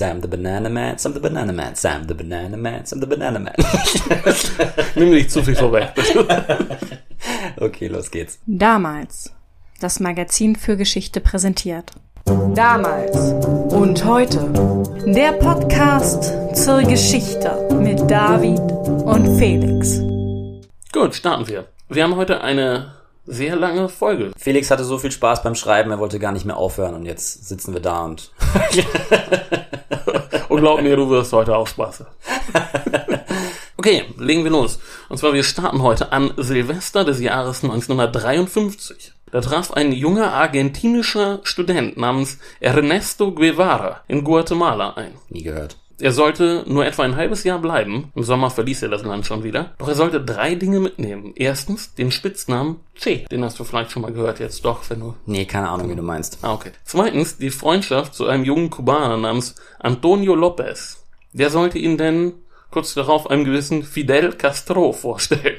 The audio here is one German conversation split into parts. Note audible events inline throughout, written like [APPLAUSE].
Sam the Banana Man, Sam the Banana Man, Sam the Banana Man, Sam the Banana Man. [LAUGHS] Nimm nicht zu viel vorweg. [LAUGHS] okay, los geht's. Damals. Das Magazin für Geschichte präsentiert. Damals und heute. Der Podcast zur Geschichte mit David und Felix. Gut, starten wir. Wir haben heute eine sehr lange Folge. Felix hatte so viel Spaß beim Schreiben, er wollte gar nicht mehr aufhören und jetzt sitzen wir da und. [LAUGHS] und glaub mir, du wirst heute auch Spaß. [LAUGHS] Okay, legen wir los. Und zwar, wir starten heute an Silvester des Jahres 1953. Da traf ein junger argentinischer Student namens Ernesto Guevara in Guatemala ein. Nie gehört. Er sollte nur etwa ein halbes Jahr bleiben. Im Sommer verließ er das Land schon wieder. Doch er sollte drei Dinge mitnehmen. Erstens den Spitznamen Che. Den hast du vielleicht schon mal gehört jetzt doch, wenn du... Nee, keine Ahnung, wie du meinst. Ah, okay. Zweitens die Freundschaft zu einem jungen Kubaner namens Antonio Lopez. Der sollte ihn denn kurz darauf einem gewissen Fidel Castro vorstellen.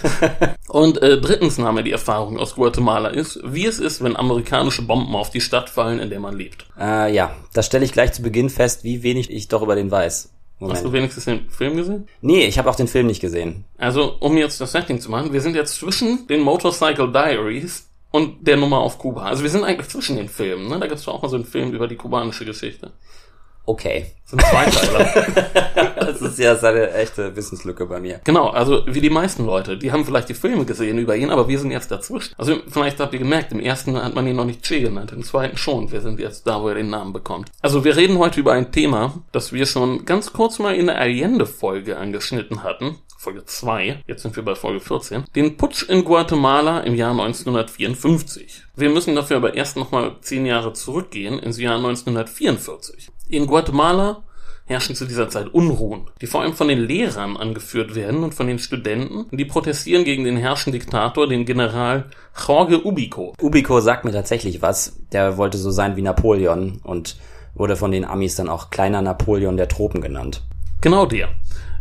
[LAUGHS] und äh, drittens nahm er die Erfahrung aus Guatemala ist, wie es ist, wenn amerikanische Bomben auf die Stadt fallen, in der man lebt. Äh, ja, das stelle ich gleich zu Beginn fest, wie wenig ich doch über den weiß. Moment. Hast du wenigstens den Film gesehen? Nee, ich habe auch den Film nicht gesehen. Also, um jetzt das Setting zu machen, wir sind jetzt zwischen den Motorcycle Diaries und der Nummer auf Kuba. Also wir sind eigentlich zwischen den Filmen. Ne? Da gibt's auch mal so einen Film über die kubanische Geschichte. Okay. Das sind Zweiteiler. [LAUGHS] das ist ja seine echte Wissenslücke bei mir. Genau, also wie die meisten Leute, die haben vielleicht die Filme gesehen über ihn, aber wir sind jetzt dazwischen. Also vielleicht habt ihr gemerkt, im ersten hat man ihn noch nicht Che genannt, im zweiten schon. Wir sind jetzt da, wo er den Namen bekommt. Also wir reden heute über ein Thema, das wir schon ganz kurz mal in der Allende-Folge angeschnitten hatten. Folge 2, jetzt sind wir bei Folge 14, den Putsch in Guatemala im Jahr 1954. Wir müssen dafür aber erst nochmal zehn Jahre zurückgehen, ins Jahr 1944. In Guatemala herrschen zu dieser Zeit Unruhen, die vor allem von den Lehrern angeführt werden und von den Studenten, die protestieren gegen den herrschenden Diktator, den General Jorge Ubico. Ubico sagt mir tatsächlich was. Der wollte so sein wie Napoleon und wurde von den Amis dann auch kleiner Napoleon der Tropen genannt. Genau der.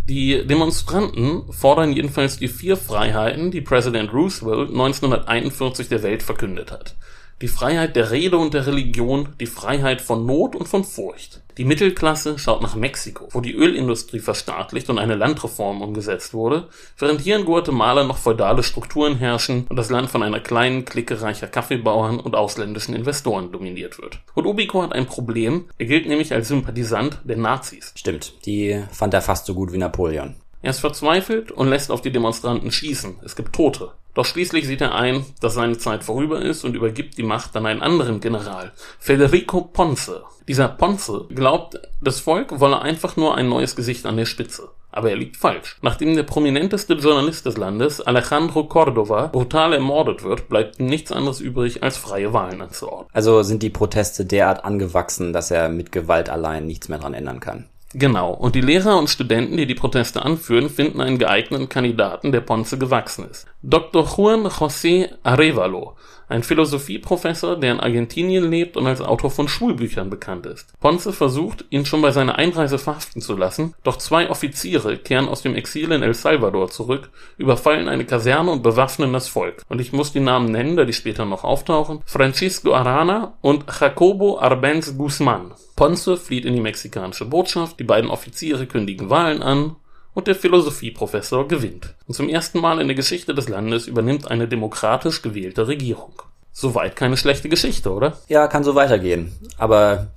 Die Demonstranten fordern jedenfalls die vier Freiheiten, die Präsident Roosevelt 1941 der Welt verkündet hat die Freiheit der Rede und der Religion, die Freiheit von Not und von Furcht. Die Mittelklasse schaut nach Mexiko, wo die Ölindustrie verstaatlicht und eine Landreform umgesetzt wurde, während hier in Guatemala noch feudale Strukturen herrschen und das Land von einer kleinen Clique reicher Kaffeebauern und ausländischen Investoren dominiert wird. Und Ubico hat ein Problem, er gilt nämlich als Sympathisant der Nazis. Stimmt, die fand er fast so gut wie Napoleon. Er ist verzweifelt und lässt auf die Demonstranten schießen. Es gibt Tote. Doch schließlich sieht er ein, dass seine Zeit vorüber ist und übergibt die Macht an einen anderen General, Federico Ponce. Dieser Ponce glaubt, das Volk wolle einfach nur ein neues Gesicht an der Spitze. Aber er liegt falsch. Nachdem der prominenteste Journalist des Landes, Alejandro Cordova, brutal ermordet wird, bleibt ihm nichts anderes übrig, als freie Wahlen anzuordnen. Also sind die Proteste derart angewachsen, dass er mit Gewalt allein nichts mehr dran ändern kann. Genau. Und die Lehrer und Studenten, die die Proteste anführen, finden einen geeigneten Kandidaten, der Ponce gewachsen ist. Dr. Juan José Arevalo, ein Philosophieprofessor, der in Argentinien lebt und als Autor von Schulbüchern bekannt ist. Ponce versucht, ihn schon bei seiner Einreise verhaften zu lassen, doch zwei Offiziere kehren aus dem Exil in El Salvador zurück, überfallen eine Kaserne und bewaffnen das Volk. Und ich muss die Namen nennen, da die später noch auftauchen. Francisco Arana und Jacobo Arbenz Guzman. Ponce flieht in die mexikanische Botschaft, die beiden Offiziere kündigen Wahlen an und der Philosophieprofessor gewinnt. Und zum ersten Mal in der Geschichte des Landes übernimmt eine demokratisch gewählte Regierung. Soweit keine schlechte Geschichte, oder? Ja, kann so weitergehen. Aber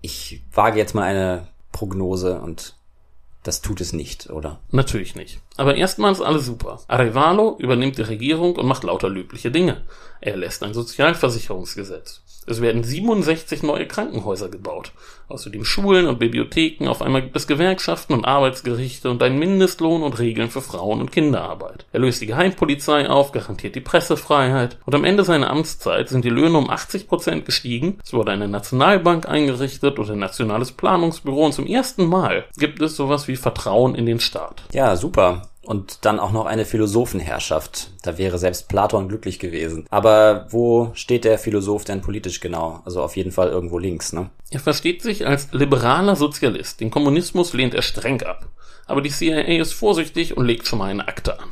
ich wage jetzt mal eine Prognose und das tut es nicht, oder? Natürlich nicht. Aber erstmal ist alles super. Arevalo übernimmt die Regierung und macht lauter löbliche Dinge. Er lässt ein Sozialversicherungsgesetz. Es werden 67 neue Krankenhäuser gebaut. Außerdem Schulen und Bibliotheken, auf einmal gibt es Gewerkschaften und Arbeitsgerichte und einen Mindestlohn und Regeln für Frauen- und Kinderarbeit. Er löst die Geheimpolizei auf, garantiert die Pressefreiheit und am Ende seiner Amtszeit sind die Löhne um 80 Prozent gestiegen, es wurde eine Nationalbank eingerichtet und ein nationales Planungsbüro und zum ersten Mal gibt es sowas wie Vertrauen in den Staat. Ja, super. Und dann auch noch eine Philosophenherrschaft. Da wäre selbst Platon glücklich gewesen. Aber wo steht der Philosoph denn politisch genau? Also auf jeden Fall irgendwo links, ne? Er versteht sich als liberaler Sozialist. Den Kommunismus lehnt er streng ab. Aber die CIA ist vorsichtig und legt schon mal eine Akte an.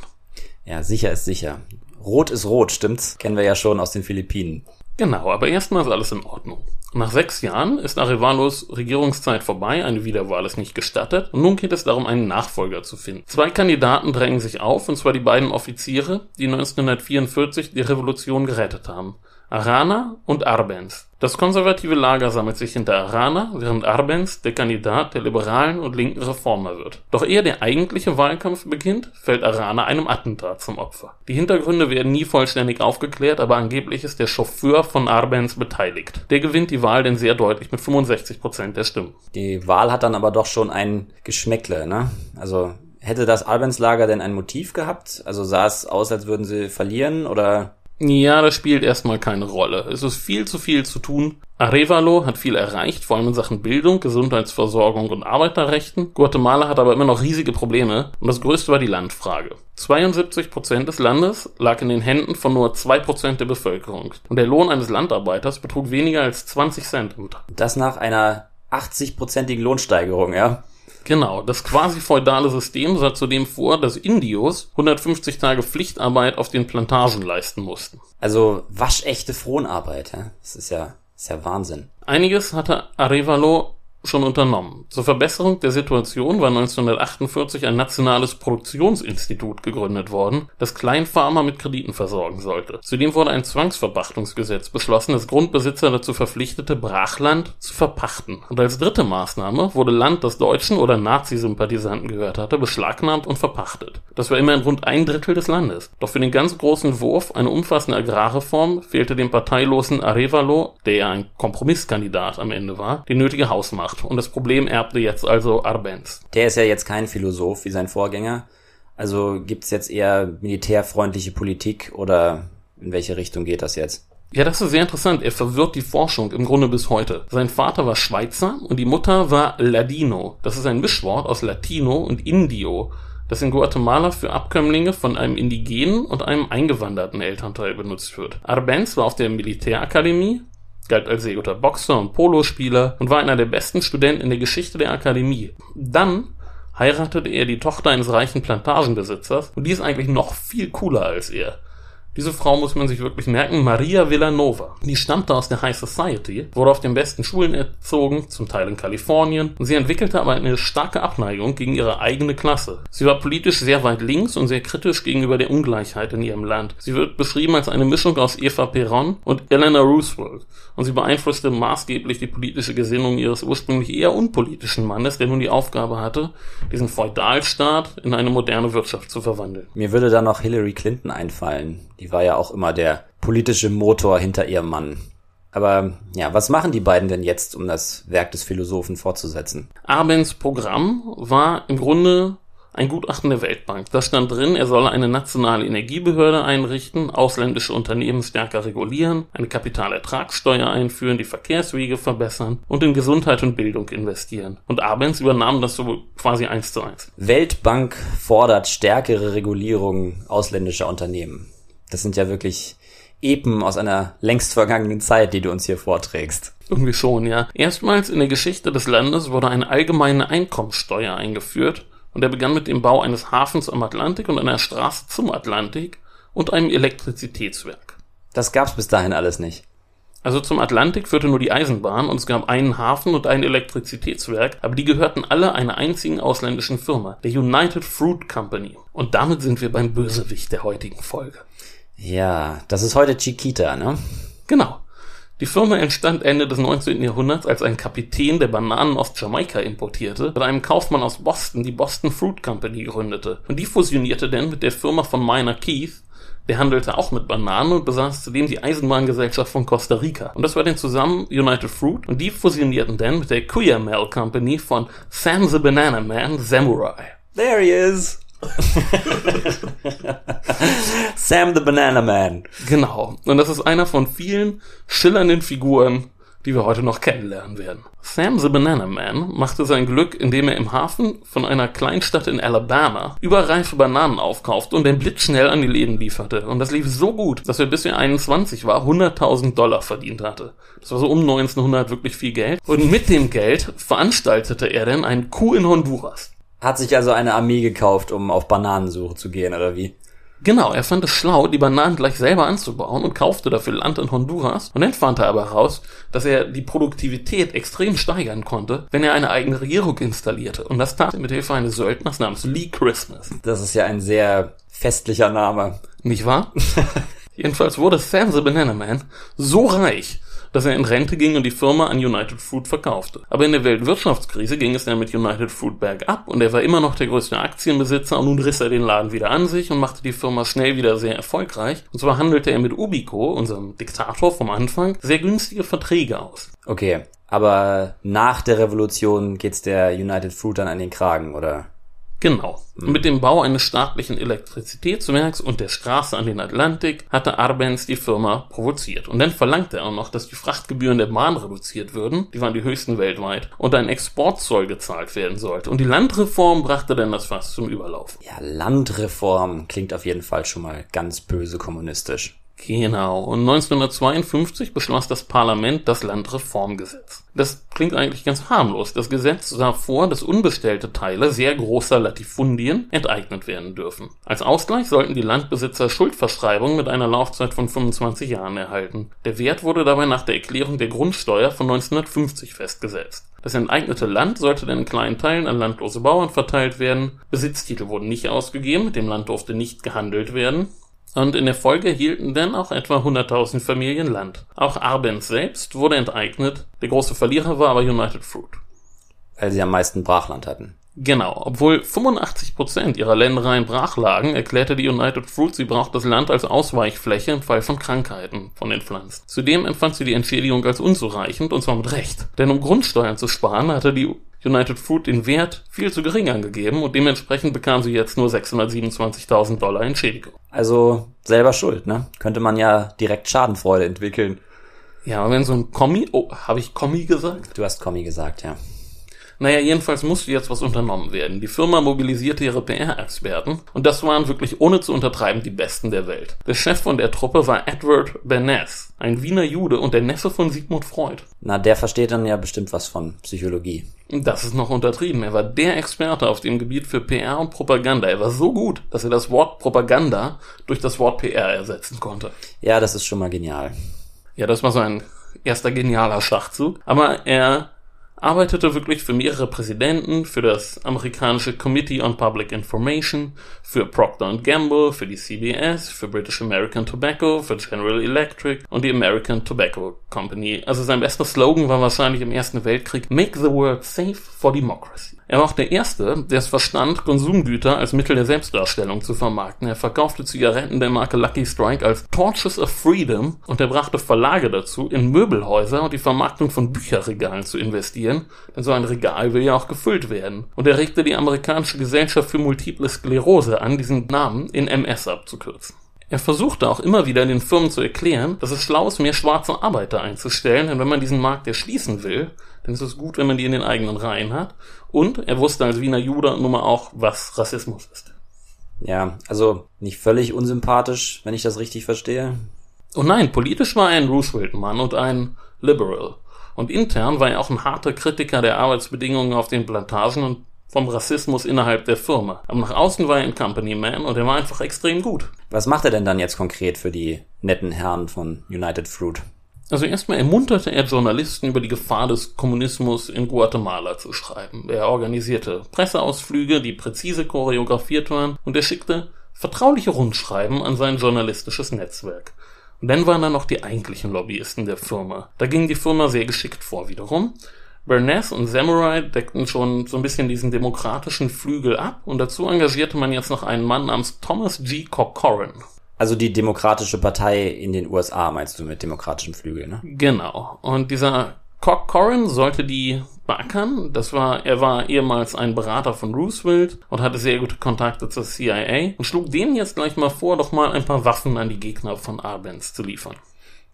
Ja, sicher ist sicher. Rot ist rot, stimmt's? Kennen wir ja schon aus den Philippinen. Genau, aber erstmal ist alles in Ordnung. Nach sechs Jahren ist Arevalos Regierungszeit vorbei, eine Wiederwahl ist nicht gestattet und nun geht es darum, einen Nachfolger zu finden. Zwei Kandidaten drängen sich auf, und zwar die beiden Offiziere, die 1944 die Revolution gerettet haben. Arana und Arbenz. Das konservative Lager sammelt sich hinter Arana, während Arbenz der Kandidat der liberalen und linken Reformer wird. Doch ehe der eigentliche Wahlkampf beginnt, fällt Arana einem Attentat zum Opfer. Die Hintergründe werden nie vollständig aufgeklärt, aber angeblich ist der Chauffeur von Arbenz beteiligt. Der gewinnt die Wahl denn sehr deutlich mit 65 Prozent der Stimmen. Die Wahl hat dann aber doch schon ein Geschmäckle, ne? Also hätte das Arbenz-Lager denn ein Motiv gehabt? Also sah es aus, als würden sie verlieren oder ja, das spielt erstmal keine Rolle. Es ist viel zu viel zu tun. Arevalo hat viel erreicht, vor allem in Sachen Bildung, Gesundheitsversorgung und Arbeiterrechten. Guatemala hat aber immer noch riesige Probleme und das größte war die Landfrage. 72 Prozent des Landes lag in den Händen von nur zwei Prozent der Bevölkerung und der Lohn eines Landarbeiters betrug weniger als 20 Cent. Das nach einer 80-prozentigen Lohnsteigerung, ja? Genau, das quasi feudale System sah zudem vor, dass Indios 150 Tage Pflichtarbeit auf den Plantagen leisten mussten. Also waschechte Fronarbeit, ja? Das ist ja, das ist ja Wahnsinn. Einiges hatte Arevalo schon unternommen. Zur Verbesserung der Situation war 1948 ein nationales Produktionsinstitut gegründet worden, das Kleinfarmer mit Krediten versorgen sollte. Zudem wurde ein Zwangsverpachtungsgesetz beschlossen, das Grundbesitzer dazu verpflichtete, Brachland zu verpachten. Und als dritte Maßnahme wurde Land, das Deutschen oder Nazi-Sympathisanten gehört hatte, beschlagnahmt und verpachtet. Das war immerhin rund ein Drittel des Landes. Doch für den ganz großen Wurf, eine umfassende Agrarreform, fehlte dem parteilosen Arevalo, der ja ein Kompromisskandidat am Ende war, die nötige Hausmacht gemacht und das Problem erbte jetzt also Arbenz. Der ist ja jetzt kein Philosoph wie sein Vorgänger. Also gibt's jetzt eher militärfreundliche Politik oder in welche Richtung geht das jetzt? Ja, das ist sehr interessant. Er verwirrt die Forschung im Grunde bis heute. Sein Vater war Schweizer und die Mutter war Ladino. Das ist ein Mischwort aus Latino und Indio, das in Guatemala für Abkömmlinge von einem indigenen und einem eingewanderten Elternteil benutzt wird. Arbenz war auf der Militärakademie, galt als sehr guter Boxer und Polospieler und war einer der besten Studenten in der Geschichte der Akademie. Dann heiratete er die Tochter eines reichen Plantagenbesitzers und die ist eigentlich noch viel cooler als er. Diese Frau muss man sich wirklich merken, Maria Villanova. Die stammte aus der High Society, wurde auf den besten Schulen erzogen, zum Teil in Kalifornien, und sie entwickelte aber eine starke Abneigung gegen ihre eigene Klasse. Sie war politisch sehr weit links und sehr kritisch gegenüber der Ungleichheit in ihrem Land. Sie wird beschrieben als eine Mischung aus Eva Perón und Eleanor Roosevelt, und sie beeinflusste maßgeblich die politische Gesinnung ihres ursprünglich eher unpolitischen Mannes, der nun die Aufgabe hatte, diesen Feudalstaat in eine moderne Wirtschaft zu verwandeln. Mir würde da noch Hillary Clinton einfallen die war ja auch immer der politische Motor hinter ihrem Mann. Aber ja, was machen die beiden denn jetzt, um das Werk des Philosophen fortzusetzen? Abens Programm war im Grunde ein Gutachten der Weltbank. Da stand drin, er solle eine nationale Energiebehörde einrichten, ausländische Unternehmen stärker regulieren, eine Kapitalertragssteuer einführen, die Verkehrswege verbessern und in Gesundheit und Bildung investieren. Und Abens übernahm das so quasi eins zu eins. Weltbank fordert stärkere Regulierung ausländischer Unternehmen. Das sind ja wirklich Epen aus einer längst vergangenen Zeit, die du uns hier vorträgst. Irgendwie schon, ja. Erstmals in der Geschichte des Landes wurde eine allgemeine Einkommenssteuer eingeführt und er begann mit dem Bau eines Hafens am Atlantik und einer Straße zum Atlantik und einem Elektrizitätswerk. Das gab's bis dahin alles nicht. Also zum Atlantik führte nur die Eisenbahn und es gab einen Hafen und ein Elektrizitätswerk, aber die gehörten alle einer einzigen ausländischen Firma, der United Fruit Company. Und damit sind wir beim Bösewicht der heutigen Folge. Ja, das ist heute Chiquita, ne? Genau. Die Firma entstand Ende des 19. Jahrhunderts, als ein Kapitän, der Bananen aus Jamaika importierte, mit einem Kaufmann aus Boston die Boston Fruit Company gründete. Und die fusionierte dann mit der Firma von Minor Keith, der handelte auch mit Bananen und besaß zudem die Eisenbahngesellschaft von Costa Rica. Und das war dann zusammen United Fruit und die fusionierten dann mit der Cuyamel Company von Sam the Banana Man Samurai. There he is! [LAUGHS] Sam the Banana Man. Genau. Und das ist einer von vielen schillernden Figuren, die wir heute noch kennenlernen werden. Sam the Banana Man machte sein Glück, indem er im Hafen von einer Kleinstadt in Alabama überreife Bananen aufkaufte und den blitzschnell an die Läden lieferte. Und das lief so gut, dass er bis er 21 war 100.000 Dollar verdient hatte. Das war so um 1900 wirklich viel Geld. Und mit dem Geld veranstaltete er dann einen Coup in Honduras. Hat sich also eine Armee gekauft, um auf Bananensuche zu gehen, oder wie? Genau, er fand es schlau, die Bananen gleich selber anzubauen und kaufte dafür Land in Honduras. Und dann fand er aber heraus, dass er die Produktivität extrem steigern konnte, wenn er eine eigene Regierung installierte. Und das tat er mit Hilfe eines Söldners namens Lee Christmas. Das ist ja ein sehr festlicher Name. Nicht wahr? [LAUGHS] Jedenfalls wurde Sam the Banana Man so reich, dass er in Rente ging und die Firma an United Fruit verkaufte. Aber in der Weltwirtschaftskrise ging es dann mit United Fruit bergab und er war immer noch der größte Aktienbesitzer und nun riss er den Laden wieder an sich und machte die Firma schnell wieder sehr erfolgreich. Und zwar handelte er mit Ubico, unserem Diktator vom Anfang, sehr günstige Verträge aus. Okay, aber nach der Revolution geht's der United Fruit dann an den Kragen, oder? Genau. Mit dem Bau eines staatlichen Elektrizitätswerks und der Straße an den Atlantik hatte Arbenz die Firma provoziert. Und dann verlangte er auch noch, dass die Frachtgebühren der Bahn reduziert würden, die waren die höchsten weltweit, und ein Exportzoll gezahlt werden sollte. Und die Landreform brachte dann das Fass zum Überlauf. Ja, Landreform klingt auf jeden Fall schon mal ganz böse kommunistisch. Genau. Und 1952 beschloss das Parlament das Landreformgesetz. Das klingt eigentlich ganz harmlos. Das Gesetz sah vor, dass unbestellte Teile sehr großer Latifundien enteignet werden dürfen. Als Ausgleich sollten die Landbesitzer Schuldverschreibungen mit einer Laufzeit von 25 Jahren erhalten. Der Wert wurde dabei nach der Erklärung der Grundsteuer von 1950 festgesetzt. Das enteignete Land sollte dann in kleinen Teilen an landlose Bauern verteilt werden. Besitztitel wurden nicht ausgegeben, mit dem Land durfte nicht gehandelt werden. Und in der Folge hielten dann auch etwa 100.000 Familien Land. Auch Arbenz selbst wurde enteignet. Der große Verlierer war aber United Fruit. Weil sie am meisten Brachland hatten. Genau, obwohl 85% ihrer Ländereien brach lagen, erklärte die United Fruit, sie braucht das Land als Ausweichfläche im Fall von Krankheiten von den Pflanzen. Zudem empfand sie die Entschädigung als unzureichend, und zwar mit Recht. Denn um Grundsteuern zu sparen, hatte die United Fruit den Wert viel zu gering angegeben und dementsprechend bekam sie jetzt nur 627.000 Dollar Entschädigung. Also selber schuld, ne? Könnte man ja direkt Schadenfreude entwickeln. Ja, aber wenn so ein Kommi, oh, habe ich Kommi gesagt? Du hast Kommi gesagt, ja. Naja, jedenfalls musste jetzt was unternommen werden. Die Firma mobilisierte ihre PR-Experten und das waren wirklich ohne zu untertreiben die Besten der Welt. Der Chef von der Truppe war Edward Bernays, ein Wiener Jude und der Neffe von Sigmund Freud. Na, der versteht dann ja bestimmt was von Psychologie. Das ist noch untertrieben. Er war der Experte auf dem Gebiet für PR und Propaganda. Er war so gut, dass er das Wort Propaganda durch das Wort PR ersetzen konnte. Ja, das ist schon mal genial. Ja, das war so ein erster genialer Schachzug. Aber er arbeitete wirklich für mehrere Präsidenten, für das amerikanische Committee on Public Information, für Procter Gamble, für die CBS, für British American Tobacco, für General Electric und die American Tobacco Company. Also sein bester Slogan war wahrscheinlich im Ersten Weltkrieg Make the world safe for democracy. Er war auch der Erste, der es verstand, Konsumgüter als Mittel der Selbstdarstellung zu vermarkten. Er verkaufte Zigaretten der Marke Lucky Strike als Torches of Freedom und er brachte Verlage dazu, in Möbelhäuser und die Vermarktung von Bücherregalen zu investieren, denn so ein Regal will ja auch gefüllt werden. Und er regte die amerikanische Gesellschaft für multiple Sklerose an, diesen Namen in MS abzukürzen. Er versuchte auch immer wieder den Firmen zu erklären, dass es schlau ist, mehr schwarze Arbeiter einzustellen, denn wenn man diesen Markt erschließen will, dann ist es gut, wenn man die in den eigenen Reihen hat. Und er wusste als Wiener Jude nun mal auch, was Rassismus ist. Ja, also nicht völlig unsympathisch, wenn ich das richtig verstehe. Und nein, politisch war er ein Roosevelt-Mann und ein Liberal. Und intern war er auch ein harter Kritiker der Arbeitsbedingungen auf den Plantagen und vom Rassismus innerhalb der Firma. Aber nach außen war er ein Company Man und er war einfach extrem gut. Was macht er denn dann jetzt konkret für die netten Herren von United Fruit? Also erstmal ermunterte er Journalisten über die Gefahr des Kommunismus in Guatemala zu schreiben. Er organisierte Presseausflüge, die präzise choreografiert waren, und er schickte vertrauliche Rundschreiben an sein journalistisches Netzwerk. Und dann waren da noch die eigentlichen Lobbyisten der Firma. Da ging die Firma sehr geschickt vor wiederum. Burness und Samurai deckten schon so ein bisschen diesen demokratischen Flügel ab und dazu engagierte man jetzt noch einen Mann namens Thomas G. Corcoran. Also die Demokratische Partei in den USA meinst du mit demokratischem Flügel, ne? Genau. Und dieser Corcoran sollte die beackern. Das war, er war ehemals ein Berater von Roosevelt und hatte sehr gute Kontakte zur CIA und schlug dem jetzt gleich mal vor, doch mal ein paar Waffen an die Gegner von Arbenz zu liefern.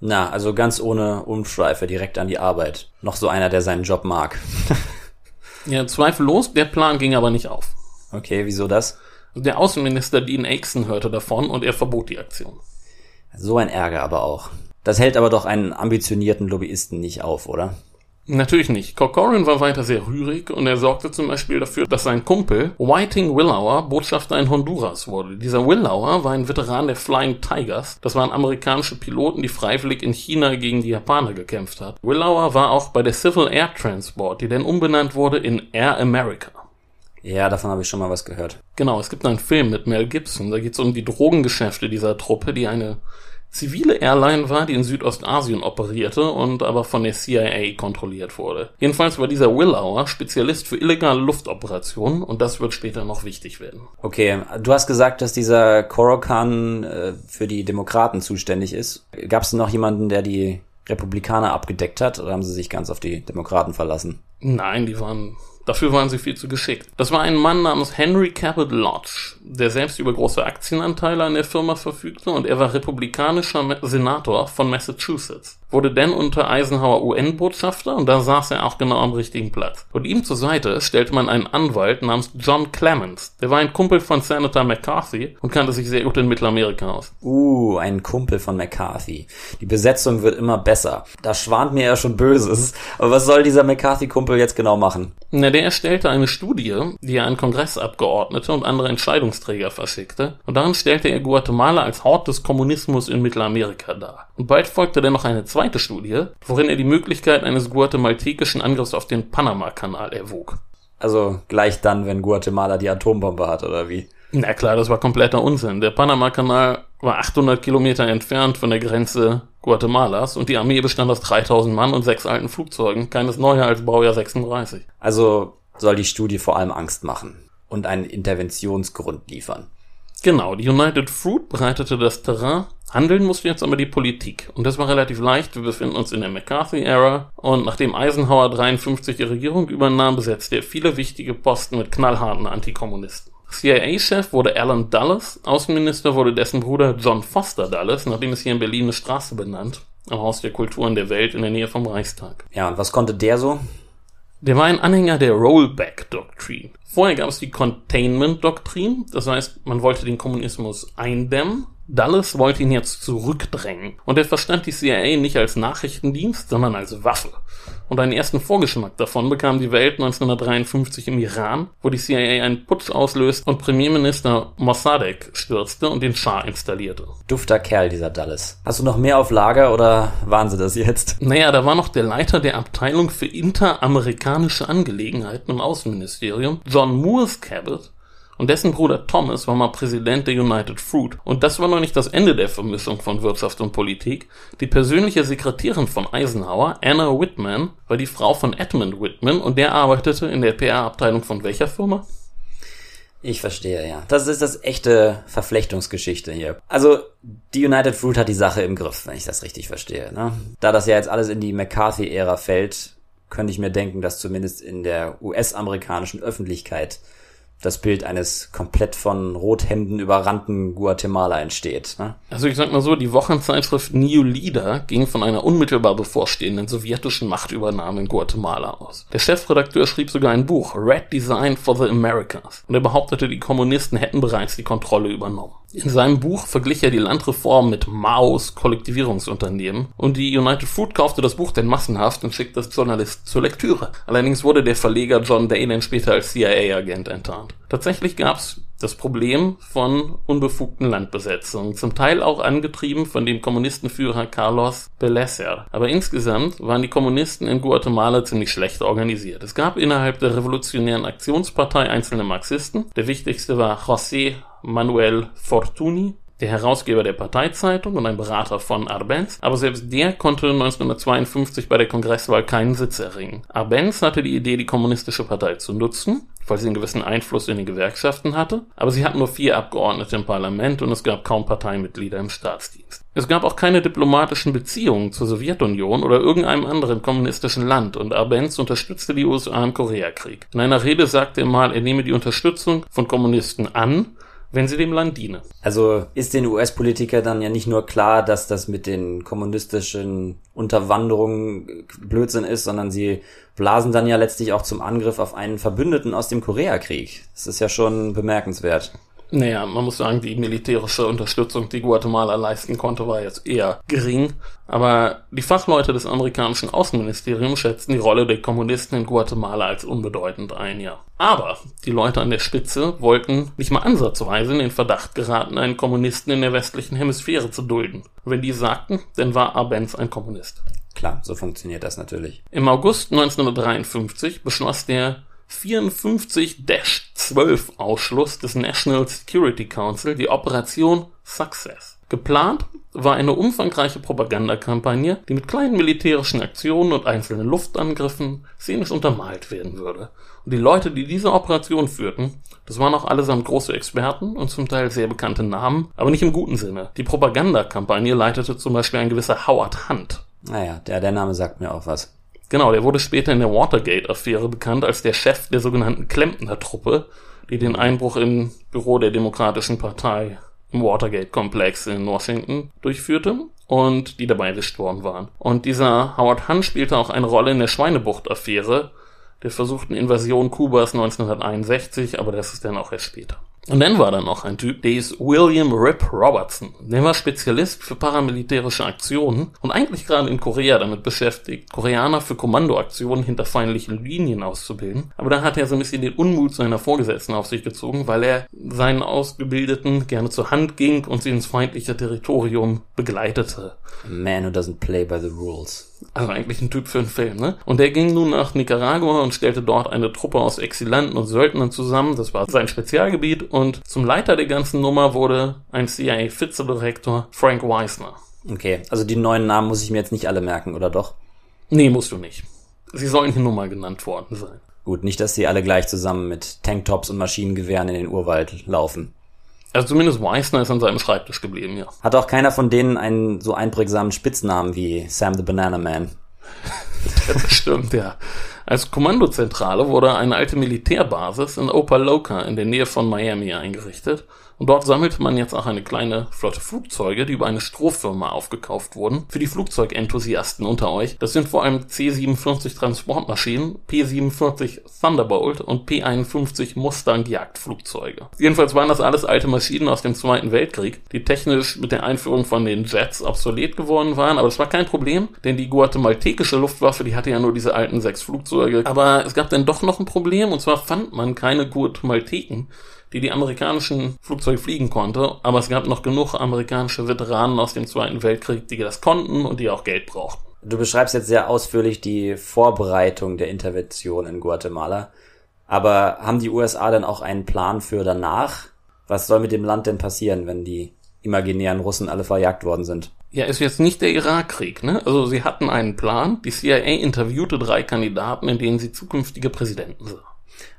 Na, also ganz ohne Umschweife direkt an die Arbeit. Noch so einer, der seinen Job mag. [LAUGHS] ja, zweifellos, der Plan ging aber nicht auf. Okay, wieso das? Der Außenminister Dean Axon hörte davon und er verbot die Aktion. So ein Ärger aber auch. Das hält aber doch einen ambitionierten Lobbyisten nicht auf, oder? Natürlich nicht. Corcoran war weiter sehr rührig und er sorgte zum Beispiel dafür, dass sein Kumpel Whiting Willauer Botschafter in Honduras wurde. Dieser Willauer war ein Veteran der Flying Tigers. Das waren amerikanische Piloten, die freiwillig in China gegen die Japaner gekämpft hat. Willauer war auch bei der Civil Air Transport, die dann umbenannt wurde in Air America. Ja, davon habe ich schon mal was gehört. Genau, es gibt einen Film mit Mel Gibson. Da geht es um die Drogengeschäfte dieser Truppe, die eine zivile Airline war, die in Südostasien operierte und aber von der CIA kontrolliert wurde. Jedenfalls war dieser Willauer Spezialist für illegale Luftoperationen und das wird später noch wichtig werden. Okay, du hast gesagt, dass dieser Korokan äh, für die Demokraten zuständig ist. Gab es noch jemanden, der die Republikaner abgedeckt hat oder haben sie sich ganz auf die Demokraten verlassen? Nein, die waren Dafür waren sie viel zu geschickt. Das war ein Mann namens Henry Cabot Lodge, der selbst über große Aktienanteile an der Firma verfügte und er war republikanischer Senator von Massachusetts. Wurde dann unter Eisenhower UN-Botschafter und da saß er auch genau am richtigen Platz. Und ihm zur Seite stellte man einen Anwalt namens John Clemens. Der war ein Kumpel von Senator McCarthy und kannte sich sehr gut in Mittelamerika aus. Uh, ein Kumpel von McCarthy. Die Besetzung wird immer besser. Da schwant mir ja schon Böses. Aber was soll dieser McCarthy-Kumpel jetzt genau machen? Na, der erstellte eine Studie, die er an Kongressabgeordnete und andere Entscheidungsträger verschickte, und darin stellte er Guatemala als Hort des Kommunismus in Mittelamerika dar. Und bald folgte dann noch eine zweite Studie, worin er die Möglichkeit eines guatemaltekischen Angriffs auf den Panama-Kanal erwog. Also gleich dann, wenn Guatemala die Atombombe hat, oder wie? Na klar, das war kompletter Unsinn. Der Panama-Kanal war 800 Kilometer entfernt von der Grenze Guatemalas und die Armee bestand aus 3000 Mann und sechs alten Flugzeugen, keines neuer als Baujahr 36. Also soll die Studie vor allem Angst machen und einen Interventionsgrund liefern. Genau, die United Fruit bereitete das Terrain. Handeln musste jetzt aber die Politik. Und das war relativ leicht. Wir befinden uns in der McCarthy-Ära. Und nachdem Eisenhower 53 die Regierung übernahm, besetzte er viele wichtige Posten mit knallharten Antikommunisten. CIA-Chef wurde Alan Dulles, Außenminister wurde dessen Bruder John Foster Dulles, nachdem es hier in Berlin eine Straße benannt, am Haus der Kulturen der Welt in der Nähe vom Reichstag. Ja, und was konnte der so? Der war ein Anhänger der Rollback-Doktrin. Vorher gab es die Containment-Doktrin, das heißt, man wollte den Kommunismus eindämmen Dulles wollte ihn jetzt zurückdrängen und er verstand die CIA nicht als Nachrichtendienst, sondern als Waffe. Und einen ersten Vorgeschmack davon bekam die Welt 1953 im Iran, wo die CIA einen Putsch auslöst und Premierminister Mossadegh stürzte und den Schah installierte. Dufter Kerl, dieser Dulles. Hast du noch mehr auf Lager oder waren sie das jetzt? Naja, da war noch der Leiter der Abteilung für interamerikanische Angelegenheiten im Außenministerium, John Moores Cabot, und dessen Bruder Thomas war mal Präsident der United Fruit. Und das war noch nicht das Ende der Vermischung von Wirtschaft und Politik. Die persönliche Sekretärin von Eisenhower, Anna Whitman, war die Frau von Edmund Whitman und der arbeitete in der PR-Abteilung von welcher Firma? Ich verstehe, ja. Das ist das echte Verflechtungsgeschichte hier. Also, die United Fruit hat die Sache im Griff, wenn ich das richtig verstehe. Ne? Da das ja jetzt alles in die McCarthy-Ära fällt, könnte ich mir denken, dass zumindest in der US-amerikanischen Öffentlichkeit das Bild eines komplett von Rothemden überrannten Guatemala entsteht. Ne? Also ich sag mal so, die Wochenzeitschrift New Leader ging von einer unmittelbar bevorstehenden sowjetischen Machtübernahme in Guatemala aus. Der Chefredakteur schrieb sogar ein Buch, Red Design for the Americas, und er behauptete, die Kommunisten hätten bereits die Kontrolle übernommen. In seinem Buch verglich er die Landreform mit Maos Kollektivierungsunternehmen und die United Fruit kaufte das Buch denn massenhaft und schickte es Journalisten zur Lektüre. Allerdings wurde der Verleger John Day dann später als CIA-Agent enttarnt. Tatsächlich gab's das Problem von unbefugten Landbesetzungen, zum Teil auch angetrieben von dem Kommunistenführer Carlos Belecer. Aber insgesamt waren die Kommunisten in Guatemala ziemlich schlecht organisiert. Es gab innerhalb der Revolutionären Aktionspartei einzelne Marxisten. Der wichtigste war José Manuel Fortuny, der Herausgeber der Parteizeitung und ein Berater von Arbenz, aber selbst der konnte 1952 bei der Kongresswahl keinen Sitz erringen. Arbenz hatte die Idee, die kommunistische Partei zu nutzen, weil sie einen gewissen Einfluss in den Gewerkschaften hatte, aber sie hatten nur vier Abgeordnete im Parlament und es gab kaum Parteimitglieder im Staatsdienst. Es gab auch keine diplomatischen Beziehungen zur Sowjetunion oder irgendeinem anderen kommunistischen Land und Arbenz unterstützte die USA im Koreakrieg. In einer Rede sagte er mal, er nehme die Unterstützung von Kommunisten an, wenn sie dem Land diene. Also ist den US-Politiker dann ja nicht nur klar, dass das mit den kommunistischen Unterwanderungen Blödsinn ist, sondern sie blasen dann ja letztlich auch zum Angriff auf einen Verbündeten aus dem Koreakrieg. Das ist ja schon bemerkenswert. Naja, man muss sagen, die militärische Unterstützung, die Guatemala leisten konnte, war jetzt eher gering. Aber die Fachleute des amerikanischen Außenministeriums schätzten die Rolle der Kommunisten in Guatemala als unbedeutend ein, ja. Aber die Leute an der Spitze wollten nicht mal ansatzweise in den Verdacht geraten, einen Kommunisten in der westlichen Hemisphäre zu dulden. wenn die sagten, dann war Arbenz ein Kommunist. Klar, so funktioniert das natürlich. Im August 1953 beschloss der 54-12 Ausschluss des National Security Council die Operation Success. Geplant war eine umfangreiche Propagandakampagne, die mit kleinen militärischen Aktionen und einzelnen Luftangriffen szenisch untermalt werden würde. Und die Leute, die diese Operation führten, das waren auch allesamt große Experten und zum Teil sehr bekannte Namen, aber nicht im guten Sinne. Die Propagandakampagne leitete zum Beispiel ein gewisser Howard Hunt. Naja, der, der Name sagt mir auch was. Genau, der wurde später in der Watergate-Affäre bekannt als der Chef der sogenannten Klempner-Truppe, die den Einbruch im Büro der Demokratischen Partei im Watergate-Komplex in Washington durchführte und die dabei gestorben waren. Und dieser Howard Hunt spielte auch eine Rolle in der Schweinebucht-Affäre, der versuchten Invasion Kubas 1961, aber das ist dann auch erst später. Und dann war da noch ein Typ, der ist William Rip Robertson. Der war Spezialist für paramilitärische Aktionen und eigentlich gerade in Korea damit beschäftigt, Koreaner für Kommandoaktionen hinter feindlichen Linien auszubilden. Aber da hat er so ein bisschen den Unmut seiner Vorgesetzten auf sich gezogen, weil er seinen Ausgebildeten gerne zur Hand ging und sie ins feindliche Territorium begleitete. A man who doesn't play by the rules. Also eigentlich ein Typ für einen Film, ne? Und der ging nun nach Nicaragua und stellte dort eine Truppe aus Exilanten und Söldnern zusammen. Das war sein Spezialgebiet. Und zum Leiter der ganzen Nummer wurde ein CIA-Vizedirektor Frank Weisner. Okay, also die neuen Namen muss ich mir jetzt nicht alle merken, oder doch? Nee, musst du nicht. Sie sollen hier nur mal genannt worden sein. Gut, nicht, dass sie alle gleich zusammen mit Tanktops und Maschinengewehren in den Urwald laufen. Also zumindest Weisner ist an seinem Schreibtisch geblieben, ja. Hat auch keiner von denen einen so einprägsamen Spitznamen wie Sam the Banana Man. [LAUGHS] das stimmt, ja. Als Kommandozentrale wurde eine alte Militärbasis in Opaloka in der Nähe von Miami eingerichtet und dort sammelte man jetzt auch eine kleine Flotte Flugzeuge, die über eine Strohfirma aufgekauft wurden. Für die Flugzeugenthusiasten unter euch, das sind vor allem C-47 Transportmaschinen, P-47 Thunderbolt und P-51 Mustang Jagdflugzeuge. Jedenfalls waren das alles alte Maschinen aus dem Zweiten Weltkrieg, die technisch mit der Einführung von den Jets obsolet geworden waren, aber das war kein Problem, denn die guatemaltekische Luftwaffe, die hatte ja nur diese alten sechs Flugzeuge. Aber es gab dann doch noch ein Problem, und zwar fand man keine Guatemalteken die die amerikanischen Flugzeuge fliegen konnte, aber es gab noch genug amerikanische Veteranen aus dem Zweiten Weltkrieg, die das konnten und die auch Geld brauchten. Du beschreibst jetzt sehr ausführlich die Vorbereitung der Intervention in Guatemala. Aber haben die USA dann auch einen Plan für danach? Was soll mit dem Land denn passieren, wenn die imaginären Russen alle verjagt worden sind? Ja, ist jetzt nicht der Irakkrieg, ne? Also sie hatten einen Plan. Die CIA interviewte drei Kandidaten, in denen sie zukünftige Präsidenten sah.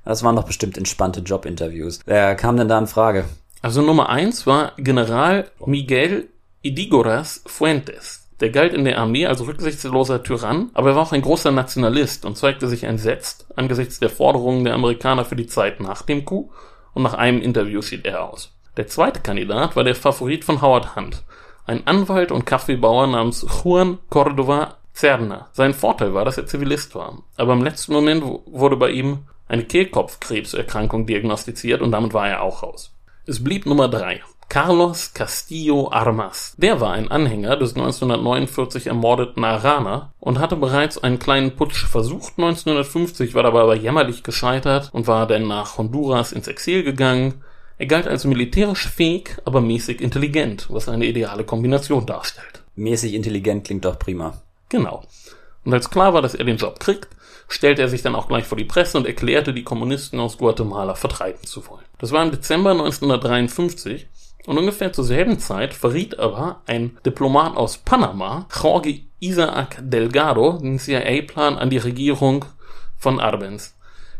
Das waren doch bestimmt entspannte Jobinterviews. Wer kam denn da in Frage? Also Nummer eins war General Miguel Idigoras Fuentes. Der galt in der Armee als rücksichtsloser Tyrann, aber er war auch ein großer Nationalist und zeigte sich entsetzt angesichts der Forderungen der Amerikaner für die Zeit nach dem Coup und nach einem Interview schied er aus. Der zweite Kandidat war der Favorit von Howard Hunt, ein Anwalt und Kaffeebauer namens Juan Cordova Cerna. Sein Vorteil war, dass er Zivilist war, aber im letzten Moment wurde bei ihm eine Kehlkopfkrebserkrankung diagnostiziert und damit war er auch raus. Es blieb Nummer drei. Carlos Castillo Armas. Der war ein Anhänger des 1949 ermordeten Arana und hatte bereits einen kleinen Putsch versucht 1950, war dabei aber jämmerlich gescheitert und war dann nach Honduras ins Exil gegangen. Er galt als militärisch fähig, aber mäßig intelligent, was eine ideale Kombination darstellt. Mäßig intelligent klingt doch prima. Genau. Und als klar war, dass er den Job kriegt, stellte er sich dann auch gleich vor die Presse und erklärte, die Kommunisten aus Guatemala vertreiben zu wollen. Das war im Dezember 1953 und ungefähr zur selben Zeit verriet aber ein Diplomat aus Panama, Jorge Isaac Delgado, den CIA-Plan an die Regierung von Arbenz.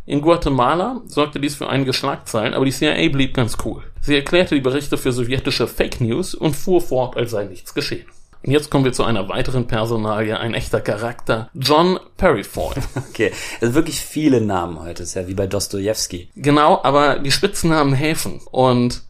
In Guatemala sorgte dies für einige Schlagzeilen, aber die CIA blieb ganz cool. Sie erklärte die Berichte für sowjetische Fake News und fuhr fort, als sei nichts geschehen. Und jetzt kommen wir zu einer weiteren Personalie, ein echter Charakter, John Perryfoy. [LAUGHS] Okay, sind wirklich viele Namen heute, ist ja wie bei Dostoevsky. Genau, aber die Spitznamen helfen. Und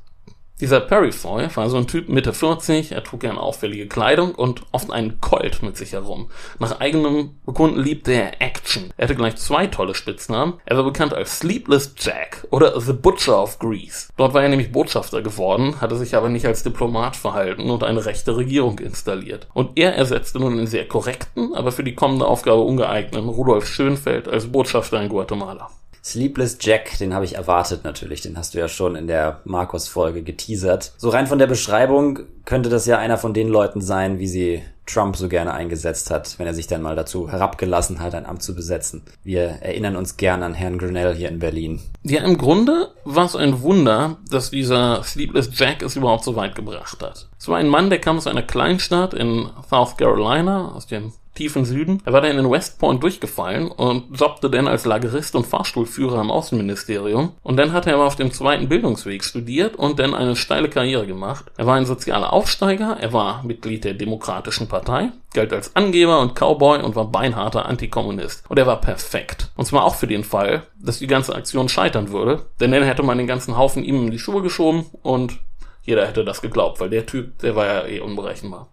Dieser Perifoy war so ein Typ Mitte 40, er trug gerne auffällige Kleidung und oft einen Colt mit sich herum. Nach eigenem Bekunden liebte er Action. Er hatte gleich zwei tolle Spitznamen. Er war bekannt als Sleepless Jack oder The Butcher of Greece. Dort war er nämlich Botschafter geworden, hatte sich aber nicht als Diplomat verhalten und eine rechte Regierung installiert. Und er ersetzte nun den sehr korrekten, aber für die kommende Aufgabe ungeeigneten Rudolf Schönfeld als Botschafter in Guatemala. Sleepless Jack, den habe ich erwartet natürlich. Den hast du ja schon in der Markus-Folge geteasert. So rein von der Beschreibung könnte das ja einer von den Leuten sein, wie sie Trump so gerne eingesetzt hat, wenn er sich dann mal dazu herabgelassen hat, ein Amt zu besetzen. Wir erinnern uns gern an Herrn Grinnell hier in Berlin. Ja, im Grunde war es ein Wunder, dass dieser Sleepless Jack es überhaupt so weit gebracht hat. Es war ein Mann, der kam aus einer Kleinstadt in South Carolina, aus dem tiefen Süden. Er war dann in West Point durchgefallen und jobbte dann als Lagerist und Fahrstuhlführer im Außenministerium. Und dann hat er aber auf dem zweiten Bildungsweg studiert und dann eine steile Karriere gemacht. Er war ein sozialer Aufsteiger, er war Mitglied der Demokratischen Partei, galt als Angeber und Cowboy und war beinharter Antikommunist. Und er war perfekt. Und zwar auch für den Fall, dass die ganze Aktion scheitern würde, denn dann hätte man den ganzen Haufen ihm in die Schuhe geschoben und jeder hätte das geglaubt, weil der Typ, der war ja eh unberechenbar.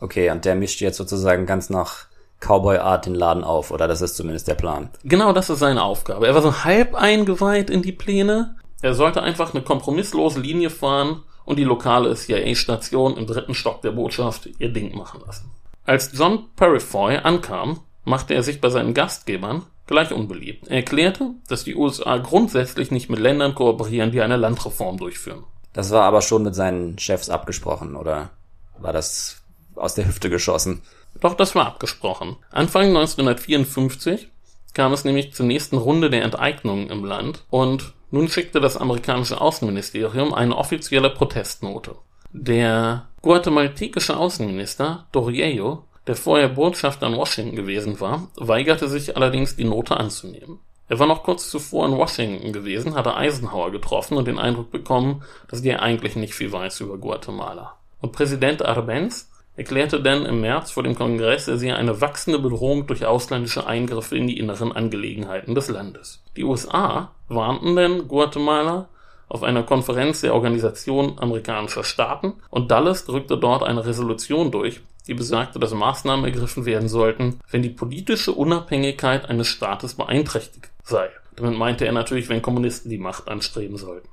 Okay, und der mischt jetzt sozusagen ganz nach Cowboy-Art den Laden auf, oder das ist zumindest der Plan. Genau, das ist seine Aufgabe. Er war so halb eingeweiht in die Pläne. Er sollte einfach eine kompromisslose Linie fahren und die lokale CIA-Station im dritten Stock der Botschaft ihr Ding machen lassen. Als John Perifoy ankam, machte er sich bei seinen Gastgebern gleich unbeliebt. Er erklärte, dass die USA grundsätzlich nicht mit Ländern kooperieren, die eine Landreform durchführen. Das war aber schon mit seinen Chefs abgesprochen, oder war das aus der Hüfte geschossen. Doch das war abgesprochen. Anfang 1954 kam es nämlich zur nächsten Runde der Enteignungen im Land und nun schickte das amerikanische Außenministerium eine offizielle Protestnote. Der guatemaltekische Außenminister Doriello, der vorher Botschafter in Washington gewesen war, weigerte sich allerdings die Note anzunehmen. Er war noch kurz zuvor in Washington gewesen, hatte Eisenhower getroffen und den Eindruck bekommen, dass der eigentlich nicht viel weiß über Guatemala. Und Präsident Arbenz erklärte dann im März vor dem Kongress, er sehe eine wachsende Bedrohung durch ausländische Eingriffe in die inneren Angelegenheiten des Landes. Die USA warnten dann Guatemala auf einer Konferenz der Organisation amerikanischer Staaten und Dulles drückte dort eine Resolution durch, die besagte, dass Maßnahmen ergriffen werden sollten, wenn die politische Unabhängigkeit eines Staates beeinträchtigt sei. Damit meinte er natürlich, wenn Kommunisten die Macht anstreben sollten.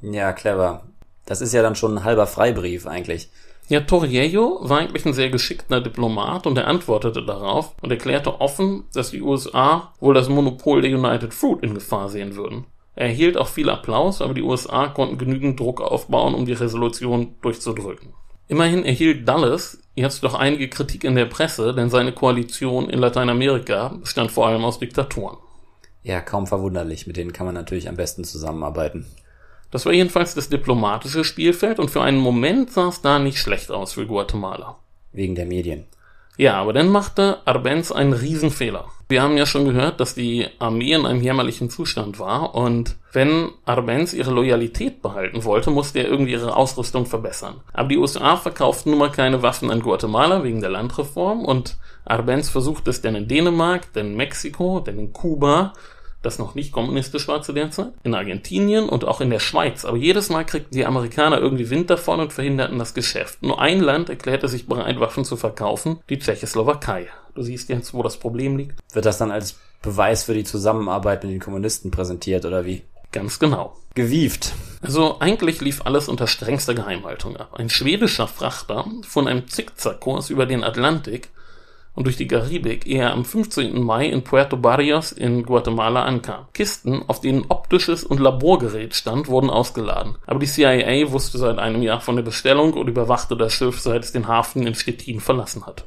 Ja, clever. Das ist ja dann schon ein halber Freibrief eigentlich. Ja, Torriello war eigentlich ein sehr geschickter Diplomat und er antwortete darauf und erklärte offen, dass die USA wohl das Monopol der United Fruit in Gefahr sehen würden. Er erhielt auch viel Applaus, aber die USA konnten genügend Druck aufbauen, um die Resolution durchzudrücken. Immerhin erhielt Dulles jetzt doch einige Kritik in der Presse, denn seine Koalition in Lateinamerika bestand vor allem aus Diktatoren. Ja, kaum verwunderlich, mit denen kann man natürlich am besten zusammenarbeiten. Das war jedenfalls das diplomatische Spielfeld und für einen Moment sah es da nicht schlecht aus für Guatemala. Wegen der Medien. Ja, aber dann machte Arbenz einen Riesenfehler. Wir haben ja schon gehört, dass die Armee in einem jämmerlichen Zustand war und wenn Arbenz ihre Loyalität behalten wollte, musste er irgendwie ihre Ausrüstung verbessern. Aber die USA verkauften nun mal keine Waffen an Guatemala wegen der Landreform und Arbenz versuchte es dann in Dänemark, dann in Mexiko, dann in Kuba das noch nicht kommunistisch war zu der Zeit, in Argentinien und auch in der Schweiz. Aber jedes Mal kriegten die Amerikaner irgendwie Wind davon und verhinderten das Geschäft. Nur ein Land erklärte sich bereit, Waffen zu verkaufen, die Tschechoslowakei. Du siehst jetzt, wo das Problem liegt. Wird das dann als Beweis für die Zusammenarbeit mit den Kommunisten präsentiert oder wie? Ganz genau. Gewieft. Also eigentlich lief alles unter strengster Geheimhaltung ab. Ein schwedischer Frachter von einem Zickzackkurs über den Atlantik und durch die Karibik, ehe er am 15. Mai in Puerto Barrios in Guatemala ankam. Kisten, auf denen optisches und Laborgerät stand, wurden ausgeladen. Aber die CIA wusste seit einem Jahr von der Bestellung und überwachte das Schiff, seit es den Hafen in Stettin verlassen hat.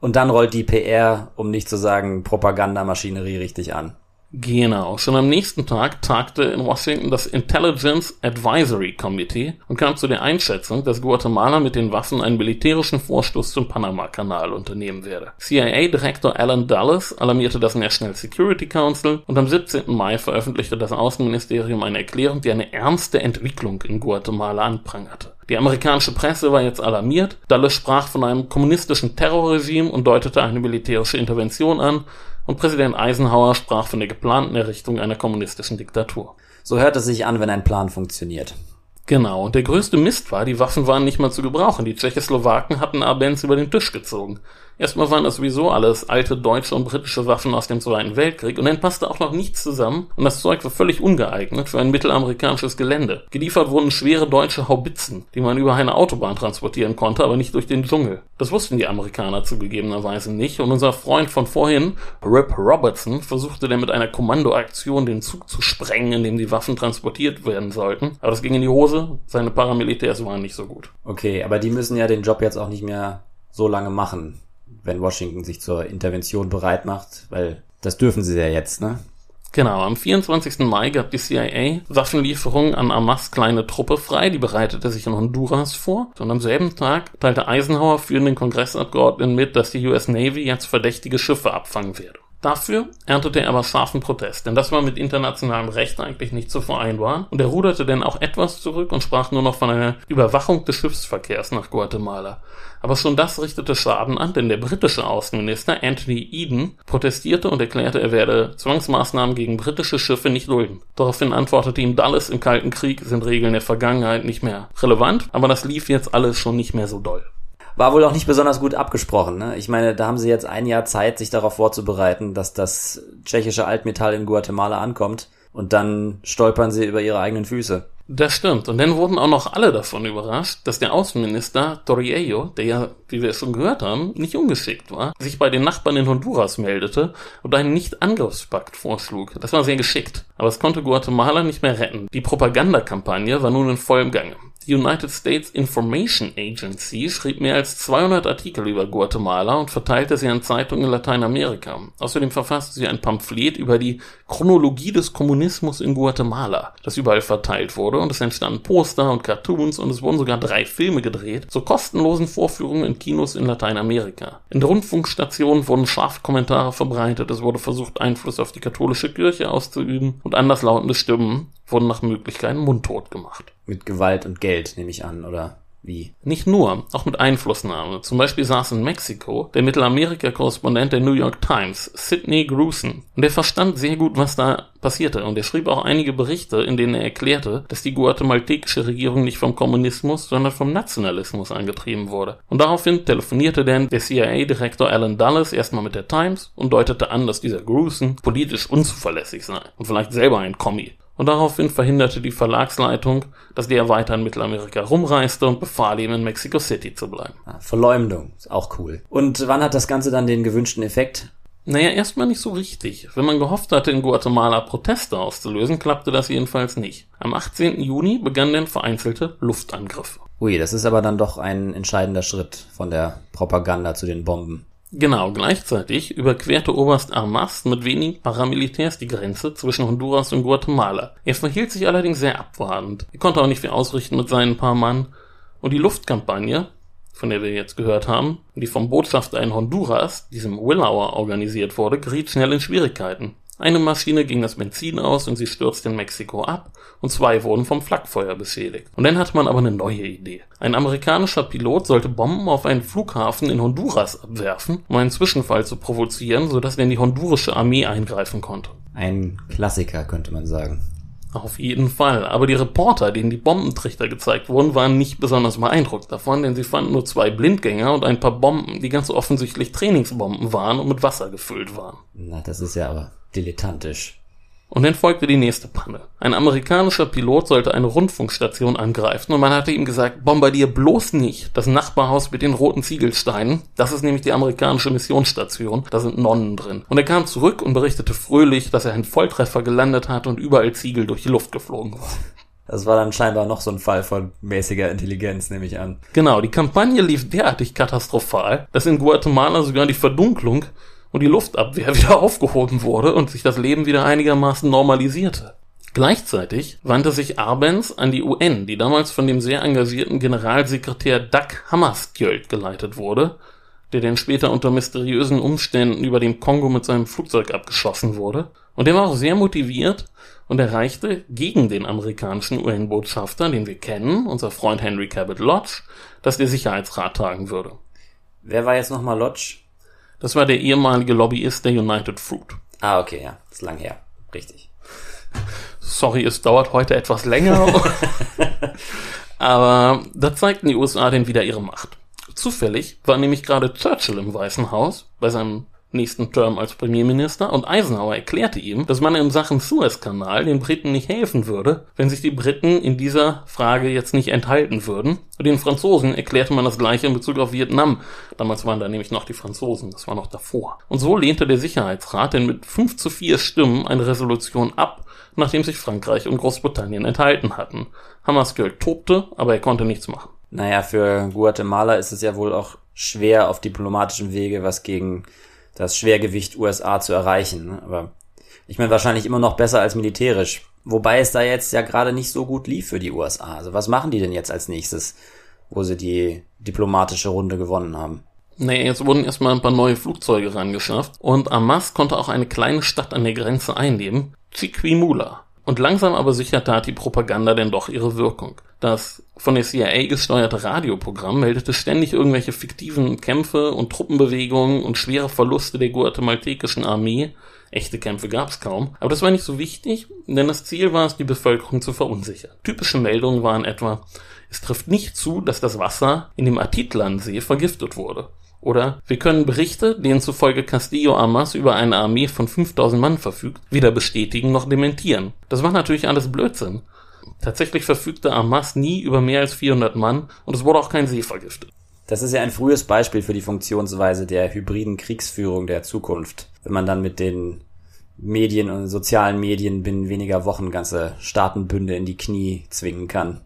Und dann rollt die PR, um nicht zu sagen Propagandamaschinerie richtig an. Genau. Schon am nächsten Tag tagte in Washington das Intelligence Advisory Committee und kam zu der Einschätzung, dass Guatemala mit den Waffen einen militärischen Vorstoß zum Panama-Kanal unternehmen werde. CIA-Direktor Alan Dulles alarmierte das National Security Council und am 17. Mai veröffentlichte das Außenministerium eine Erklärung, die eine ernste Entwicklung in Guatemala anprangerte. Die amerikanische Presse war jetzt alarmiert. Dulles sprach von einem kommunistischen Terrorregime und deutete eine militärische Intervention an, und Präsident Eisenhower sprach von der geplanten Errichtung einer kommunistischen Diktatur. So hört es sich an, wenn ein Plan funktioniert. Genau, und der größte Mist war, die Waffen waren nicht mal zu gebrauchen. Die Tschechoslowaken hatten Arbenz über den Tisch gezogen. Erstmal waren das sowieso alles alte deutsche und britische Waffen aus dem Zweiten Weltkrieg und dann passte auch noch nichts zusammen und das Zeug war völlig ungeeignet für ein mittelamerikanisches Gelände. Geliefert wurden schwere deutsche Haubitzen, die man über eine Autobahn transportieren konnte, aber nicht durch den Dschungel. Das wussten die Amerikaner zugegebenerweise nicht und unser Freund von vorhin, Rip Robertson, versuchte dann mit einer Kommandoaktion den Zug zu sprengen, in dem die Waffen transportiert werden sollten. Aber das ging in die Hose, seine Paramilitärs waren nicht so gut. Okay, aber die müssen ja den Job jetzt auch nicht mehr so lange machen wenn Washington sich zur Intervention bereit macht, weil das dürfen sie ja jetzt, ne? Genau, am 24. Mai gab die CIA Waffenlieferungen an Hamas kleine Truppe frei, die bereitete sich in Honduras vor. Und am selben Tag teilte Eisenhower führenden Kongressabgeordneten mit, dass die US Navy jetzt verdächtige Schiffe abfangen werde. Dafür erntete er aber scharfen Protest, denn das war mit internationalem Recht eigentlich nicht zu vereinbaren und er ruderte denn auch etwas zurück und sprach nur noch von einer Überwachung des Schiffsverkehrs nach Guatemala. Aber schon das richtete Schaden an, denn der britische Außenminister Anthony Eden protestierte und erklärte, er werde Zwangsmaßnahmen gegen britische Schiffe nicht dulden. Daraufhin antwortete ihm Dulles, im Kalten Krieg sind Regeln der Vergangenheit nicht mehr relevant, aber das lief jetzt alles schon nicht mehr so doll. War wohl auch nicht besonders gut abgesprochen. Ne? Ich meine, da haben sie jetzt ein Jahr Zeit, sich darauf vorzubereiten, dass das tschechische Altmetall in Guatemala ankommt. Und dann stolpern sie über ihre eigenen Füße. Das stimmt. Und dann wurden auch noch alle davon überrascht, dass der Außenminister Torriello, der ja, wie wir es schon gehört haben, nicht ungeschickt war, sich bei den Nachbarn in Honduras meldete und einen Nicht-Angriffspakt vorschlug. Das war sehr geschickt. Aber es konnte Guatemala nicht mehr retten. Die Propagandakampagne war nun in vollem Gange. Die United States Information Agency schrieb mehr als 200 Artikel über Guatemala und verteilte sie an Zeitungen in Lateinamerika. Außerdem verfasste sie ein Pamphlet über die Chronologie des Kommunismus in Guatemala, das überall verteilt wurde und es entstanden Poster und Cartoons und es wurden sogar drei Filme gedreht, zur kostenlosen Vorführungen in Kinos in Lateinamerika. In Rundfunkstationen wurden scharfe Kommentare verbreitet, es wurde versucht, Einfluss auf die katholische Kirche auszuüben und anderslautende Stimmen wurden nach Möglichkeit mundtot gemacht. Mit Gewalt und Geld, nehme ich an, oder wie? Nicht nur, auch mit Einflussnahme. Zum Beispiel saß in Mexiko der Mittelamerika-Korrespondent der New York Times, Sidney Gruson. Und er verstand sehr gut, was da passierte. Und er schrieb auch einige Berichte, in denen er erklärte, dass die guatemaltekische Regierung nicht vom Kommunismus, sondern vom Nationalismus angetrieben wurde. Und daraufhin telefonierte dann der CIA-Direktor Alan Dulles erstmal mit der Times und deutete an, dass dieser Gruson politisch unzuverlässig sei und vielleicht selber ein Kommi und daraufhin verhinderte die Verlagsleitung, dass der weiter in Mittelamerika rumreiste und befahl ihm in Mexico City zu bleiben. Ah, Verleumdung, ist auch cool. Und wann hat das Ganze dann den gewünschten Effekt? Naja, erstmal nicht so richtig. Wenn man gehofft hatte, in Guatemala Proteste auszulösen, klappte das jedenfalls nicht. Am 18. Juni begannen dann vereinzelte Luftangriffe. Ui, das ist aber dann doch ein entscheidender Schritt von der Propaganda zu den Bomben. Genau, gleichzeitig überquerte Oberst Armas mit wenigen Paramilitärs die Grenze zwischen Honduras und Guatemala. Er verhielt sich allerdings sehr abwartend. Er konnte auch nicht viel ausrichten mit seinen paar Mann. Und die Luftkampagne, von der wir jetzt gehört haben, die vom Botschafter in Honduras, diesem Willauer, organisiert wurde, geriet schnell in Schwierigkeiten. Eine Maschine ging das Benzin aus und sie stürzte in Mexiko ab und zwei wurden vom Flakfeuer beschädigt. Und dann hatte man aber eine neue Idee. Ein amerikanischer Pilot sollte Bomben auf einen Flughafen in Honduras abwerfen, um einen Zwischenfall zu provozieren, sodass dann die hondurische Armee eingreifen konnte. Ein Klassiker, könnte man sagen. Auf jeden Fall. Aber die Reporter, denen die Bombentrichter gezeigt wurden, waren nicht besonders beeindruckt davon, denn sie fanden nur zwei Blindgänger und ein paar Bomben, die ganz offensichtlich Trainingsbomben waren und mit Wasser gefüllt waren. Na, das ist ja aber dilettantisch. Und dann folgte die nächste Panne. Ein amerikanischer Pilot sollte eine Rundfunkstation angreifen und man hatte ihm gesagt, bombardier bloß nicht das Nachbarhaus mit den roten Ziegelsteinen. Das ist nämlich die amerikanische Missionsstation. Da sind Nonnen drin. Und er kam zurück und berichtete fröhlich, dass er einen Volltreffer gelandet hat und überall Ziegel durch die Luft geflogen waren. Das war dann scheinbar noch so ein Fall von mäßiger Intelligenz, nehme ich an. Genau, die Kampagne lief derartig katastrophal, dass in Guatemala sogar die Verdunklung und die Luftabwehr [LAUGHS] wieder aufgehoben wurde und sich das Leben wieder einigermaßen normalisierte. Gleichzeitig wandte sich Arbenz an die UN, die damals von dem sehr engagierten Generalsekretär Doug Hammarskjöld geleitet wurde, der dann später unter mysteriösen Umständen über dem Kongo mit seinem Flugzeug abgeschossen wurde. Und der war auch sehr motiviert und erreichte gegen den amerikanischen UN-Botschafter, den wir kennen, unser Freund Henry Cabot Lodge, dass der Sicherheitsrat tragen würde. Wer war jetzt nochmal Lodge? Das war der ehemalige Lobbyist der United Fruit. Ah, okay, ja. ist lang her. Richtig. Sorry, es dauert heute etwas länger. [LAUGHS] Aber da zeigten die USA denn wieder ihre Macht. Zufällig war nämlich gerade Churchill im Weißen Haus bei seinem nächsten Term als Premierminister und Eisenhower erklärte ihm, dass man in Sachen Suezkanal den Briten nicht helfen würde, wenn sich die Briten in dieser Frage jetzt nicht enthalten würden. Den Franzosen erklärte man das gleiche in Bezug auf Vietnam. Damals waren da nämlich noch die Franzosen, das war noch davor. Und so lehnte der Sicherheitsrat denn mit 5 zu 4 Stimmen eine Resolution ab, nachdem sich Frankreich und Großbritannien enthalten hatten. Hammarskjöld tobte, aber er konnte nichts machen. Naja, für Guatemala ist es ja wohl auch schwer auf diplomatischem Wege was gegen das Schwergewicht USA zu erreichen. Ne? Aber ich meine, wahrscheinlich immer noch besser als militärisch. Wobei es da jetzt ja gerade nicht so gut lief für die USA. Also was machen die denn jetzt als nächstes, wo sie die diplomatische Runde gewonnen haben? Nee, jetzt wurden erstmal ein paar neue Flugzeuge rangeschafft und Hamas konnte auch eine kleine Stadt an der Grenze einnehmen, Chiquimula. Und langsam aber sicher tat die Propaganda denn doch ihre Wirkung. Das von der CIA gesteuerte Radioprogramm meldete ständig irgendwelche fiktiven Kämpfe und Truppenbewegungen und schwere Verluste der guatemaltekischen Armee. Echte Kämpfe gab's kaum, aber das war nicht so wichtig, denn das Ziel war es, die Bevölkerung zu verunsichern. Typische Meldungen waren etwa, es trifft nicht zu, dass das Wasser in dem Atitlansee vergiftet wurde. Oder wir können Berichte, denen zufolge Castillo Armas über eine Armee von 5000 Mann verfügt, weder bestätigen noch dementieren. Das war natürlich alles Blödsinn. Tatsächlich verfügte Armas nie über mehr als 400 Mann und es wurde auch kein See vergiftet. Das ist ja ein frühes Beispiel für die Funktionsweise der hybriden Kriegsführung der Zukunft. Wenn man dann mit den Medien und sozialen Medien binnen weniger Wochen ganze Staatenbünde in die Knie zwingen kann.